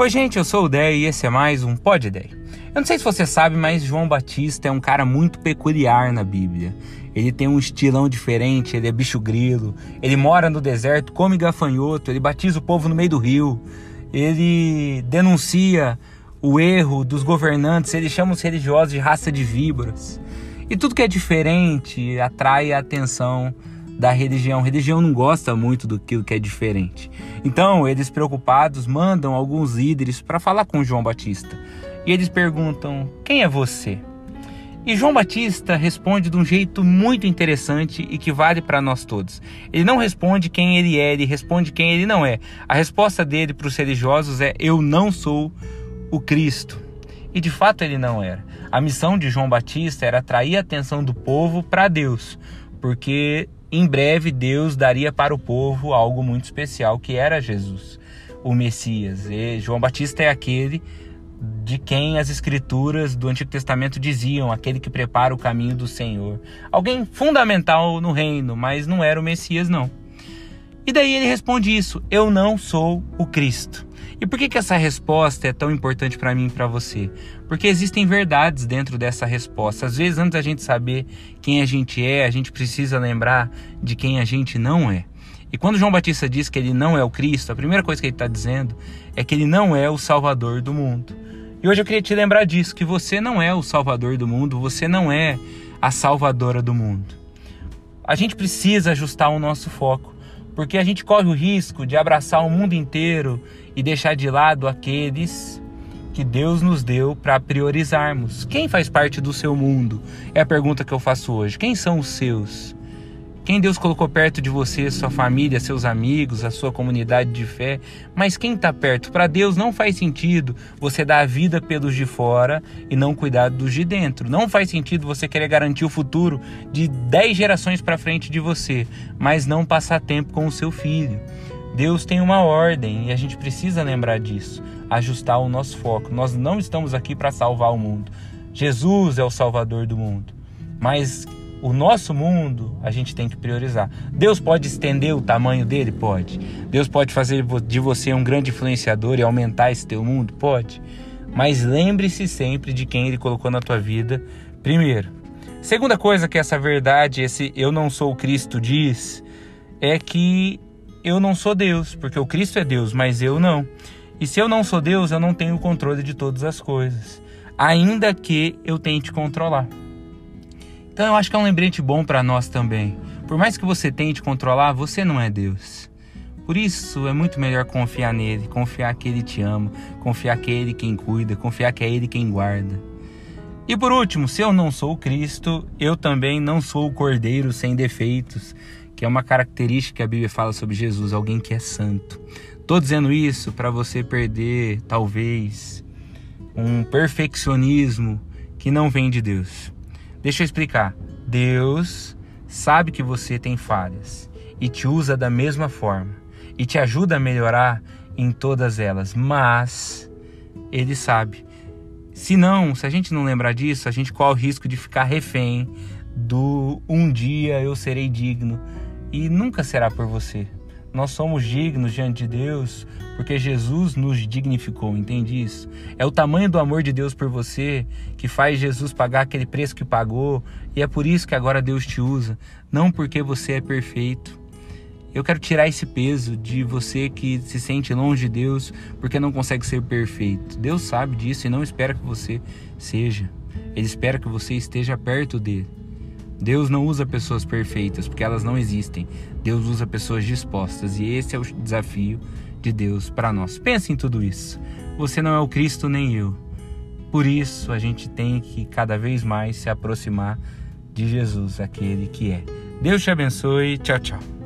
Oi, gente, eu sou o Dé e esse é mais um Pod Ideia. Eu não sei se você sabe, mas João Batista é um cara muito peculiar na Bíblia. Ele tem um estilão diferente, ele é bicho grilo, ele mora no deserto, come gafanhoto, ele batiza o povo no meio do rio, ele denuncia o erro dos governantes, ele chama os religiosos de raça de víboras. E tudo que é diferente atrai a atenção da religião. A religião não gosta muito do que é diferente. Então, eles preocupados mandam alguns líderes para falar com João Batista. E eles perguntam: "Quem é você?" E João Batista responde de um jeito muito interessante e que vale para nós todos. Ele não responde quem ele é, ele responde quem ele não é. A resposta dele para os religiosos é: Eu não sou o Cristo. E de fato ele não era. A missão de João Batista era atrair a atenção do povo para Deus, porque em breve Deus daria para o povo algo muito especial, que era Jesus, o Messias. E João Batista é aquele de quem as escrituras do Antigo Testamento diziam, aquele que prepara o caminho do Senhor. Alguém fundamental no reino, mas não era o Messias não. E daí ele responde isso: Eu não sou o Cristo. E por que, que essa resposta é tão importante para mim e para você? Porque existem verdades dentro dessa resposta. Às vezes, antes da gente saber quem a gente é, a gente precisa lembrar de quem a gente não é. E quando João Batista diz que ele não é o Cristo, a primeira coisa que ele está dizendo é que ele não é o Salvador do mundo. E hoje eu queria te lembrar disso, que você não é o Salvador do mundo, você não é a salvadora do mundo. A gente precisa ajustar o nosso foco porque a gente corre o risco de abraçar o mundo inteiro e deixar de lado aqueles que Deus nos deu para priorizarmos. Quem faz parte do seu mundo? É a pergunta que eu faço hoje. Quem são os seus? Quem Deus colocou perto de você, sua família, seus amigos, a sua comunidade de fé, mas quem está perto? Para Deus não faz sentido você dar a vida pelos de fora e não cuidar dos de dentro. Não faz sentido você querer garantir o futuro de 10 gerações para frente de você, mas não passar tempo com o seu filho. Deus tem uma ordem e a gente precisa lembrar disso, ajustar o nosso foco. Nós não estamos aqui para salvar o mundo. Jesus é o salvador do mundo. Mas o nosso mundo a gente tem que priorizar. Deus pode estender o tamanho dele? Pode. Deus pode fazer de você um grande influenciador e aumentar esse teu mundo? Pode. Mas lembre-se sempre de quem ele colocou na tua vida primeiro. Segunda coisa que essa verdade, esse eu não sou o Cristo diz, é que eu não sou Deus, porque o Cristo é Deus, mas eu não. E se eu não sou Deus, eu não tenho o controle de todas as coisas, ainda que eu tente controlar. Então eu acho que é um lembrete bom para nós também. Por mais que você tente controlar, você não é Deus. Por isso é muito melhor confiar nele, confiar que ele te ama, confiar que é ele quem cuida, confiar que é ele quem guarda. E por último, se eu não sou Cristo, eu também não sou o Cordeiro sem defeitos, que é uma característica que a Bíblia fala sobre Jesus, alguém que é santo. Tô dizendo isso para você perder, talvez, um perfeccionismo que não vem de Deus. Deixa eu explicar. Deus sabe que você tem falhas e te usa da mesma forma e te ajuda a melhorar em todas elas, mas ele sabe. Se não, se a gente não lembrar disso, a gente corre o risco de ficar refém do um dia eu serei digno e nunca será por você. Nós somos dignos diante de Deus porque Jesus nos dignificou, entende isso? É o tamanho do amor de Deus por você que faz Jesus pagar aquele preço que pagou e é por isso que agora Deus te usa, não porque você é perfeito. Eu quero tirar esse peso de você que se sente longe de Deus porque não consegue ser perfeito. Deus sabe disso e não espera que você seja. Ele espera que você esteja perto dele. Deus não usa pessoas perfeitas, porque elas não existem. Deus usa pessoas dispostas, e esse é o desafio de Deus para nós. Pense em tudo isso. Você não é o Cristo nem eu. Por isso, a gente tem que cada vez mais se aproximar de Jesus, aquele que é. Deus te abençoe. Tchau, tchau.